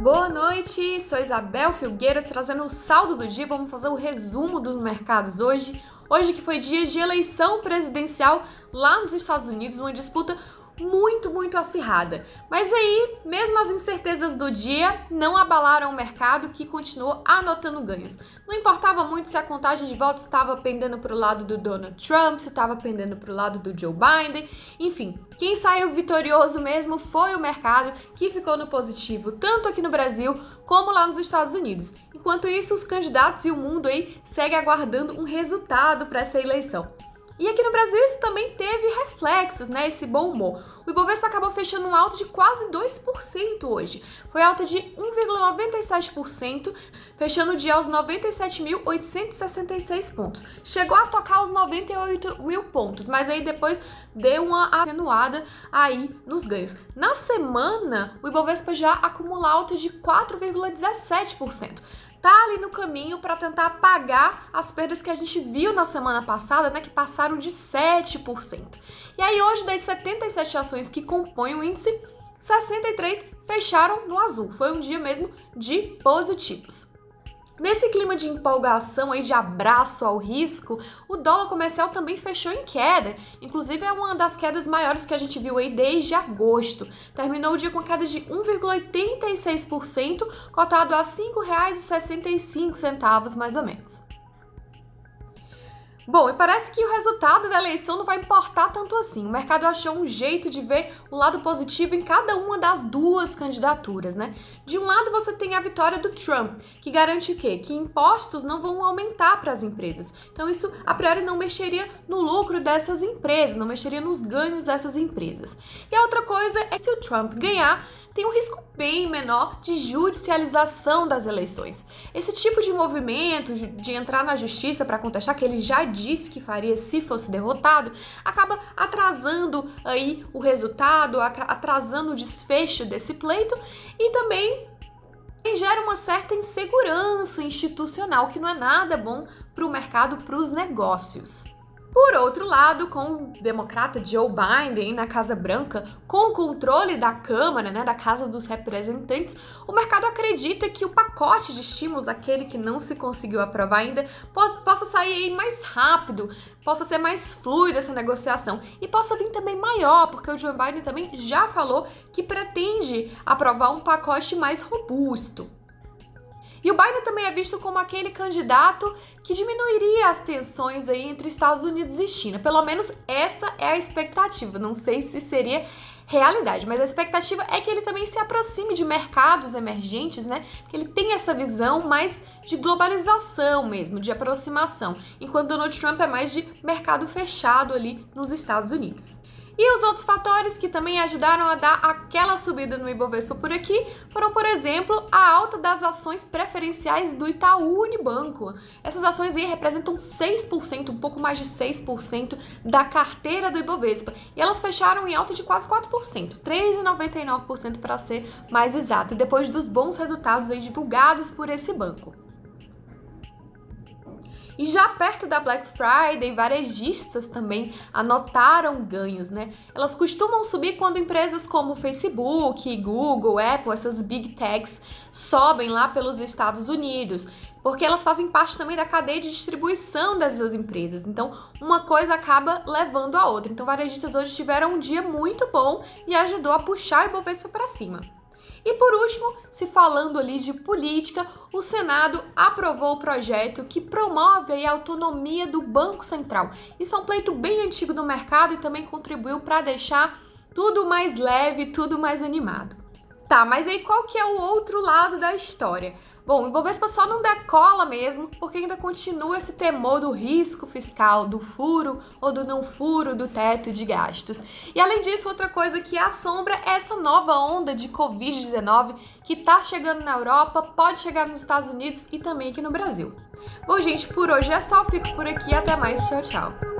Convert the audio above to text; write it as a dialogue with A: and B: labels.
A: Boa noite, sou Isabel Filgueiras trazendo o saldo do dia. Vamos fazer o resumo dos mercados hoje. Hoje que foi dia de eleição presidencial lá nos Estados Unidos, uma disputa muito, muito acirrada. Mas aí, mesmo as incertezas do dia não abalaram o mercado que continuou anotando ganhos. Não importava muito se a contagem de votos estava pendendo para o lado do Donald Trump, se estava pendendo para o lado do Joe Biden, enfim, quem saiu vitorioso mesmo foi o mercado que ficou no positivo, tanto aqui no Brasil como lá nos Estados Unidos. Enquanto isso, os candidatos e o mundo aí seguem aguardando um resultado para essa eleição. E aqui no Brasil isso também teve reflexos, né? Esse bom humor. O Ibovespa acabou fechando um alto de quase 2% hoje. Foi alta de 1,97%, fechando o dia aos 97.866 pontos. Chegou a tocar os 98 mil pontos, mas aí depois deu uma atenuada aí nos ganhos. Na semana, o Ibovespa já acumula alta de 4,17% tá ali no caminho para tentar apagar as perdas que a gente viu na semana passada, né, que passaram de 7%. E aí hoje das 77 ações que compõem o índice, 63 fecharam no azul. Foi um dia mesmo de positivos. Nesse clima de empolgação e de abraço ao risco, o dólar comercial também fechou em queda. Inclusive é uma das quedas maiores que a gente viu aí desde agosto. Terminou o dia com queda de 1,86%, cotado a R$ 5,65 mais ou menos. Bom, e parece que o resultado da eleição não vai importar tanto assim. O mercado achou um jeito de ver o lado positivo em cada uma das duas candidaturas, né? De um lado você tem a vitória do Trump, que garante o quê? Que impostos não vão aumentar para as empresas. Então isso a priori não mexeria no lucro dessas empresas, não mexeria nos ganhos dessas empresas. E a outra coisa é se o Trump ganhar, tem um risco bem menor de judicialização das eleições. Esse tipo de movimento de entrar na justiça para contestar que ele já disse que faria se fosse derrotado, acaba atrasando aí o resultado, atrasando o desfecho desse pleito e também gera uma certa insegurança institucional que não é nada bom para o mercado, para os negócios. Por outro lado, com o democrata Joe Biden na Casa Branca, com o controle da Câmara, né, da Casa dos Representantes, o mercado acredita que o pacote de estímulos, aquele que não se conseguiu aprovar ainda, possa sair mais rápido, possa ser mais fluida essa negociação e possa vir também maior, porque o Joe Biden também já falou que pretende aprovar um pacote mais robusto. E o Biden também é visto como aquele candidato que diminuiria as tensões aí entre Estados Unidos e China. Pelo menos essa é a expectativa. Não sei se seria realidade, mas a expectativa é que ele também se aproxime de mercados emergentes, né? Que ele tem essa visão mais de globalização mesmo, de aproximação, enquanto Donald Trump é mais de mercado fechado ali nos Estados Unidos. E os outros fatores que também ajudaram a dar aquela subida no Ibovespa por aqui foram, por exemplo, a alta das ações preferenciais do Itaú Unibanco. Essas ações aí representam 6%, um pouco mais de 6% da carteira do Ibovespa. E elas fecharam em alta de quase 4%, 3,99% para ser mais exato, depois dos bons resultados aí divulgados por esse banco. E já perto da Black Friday, varejistas também anotaram ganhos, né? Elas costumam subir quando empresas como Facebook, Google, Apple, essas big techs sobem lá pelos Estados Unidos porque elas fazem parte também da cadeia de distribuição dessas empresas. Então, uma coisa acaba levando a outra. Então, varejistas hoje tiveram um dia muito bom e ajudou a puxar o Ibovespa para cima. E por último, se falando ali de política, o Senado aprovou o projeto que promove a autonomia do Banco Central. Isso é um pleito bem antigo do mercado e também contribuiu para deixar tudo mais leve, tudo mais animado. Tá, mas aí qual que é o outro lado da história? Bom, o Ibovespa só não decola mesmo porque ainda continua esse temor do risco fiscal, do furo ou do não furo do teto de gastos. E além disso, outra coisa que assombra é essa nova onda de Covid-19 que está chegando na Europa, pode chegar nos Estados Unidos e também aqui no Brasil. Bom, gente, por hoje é só. Fico por aqui. Até mais. Tchau, tchau.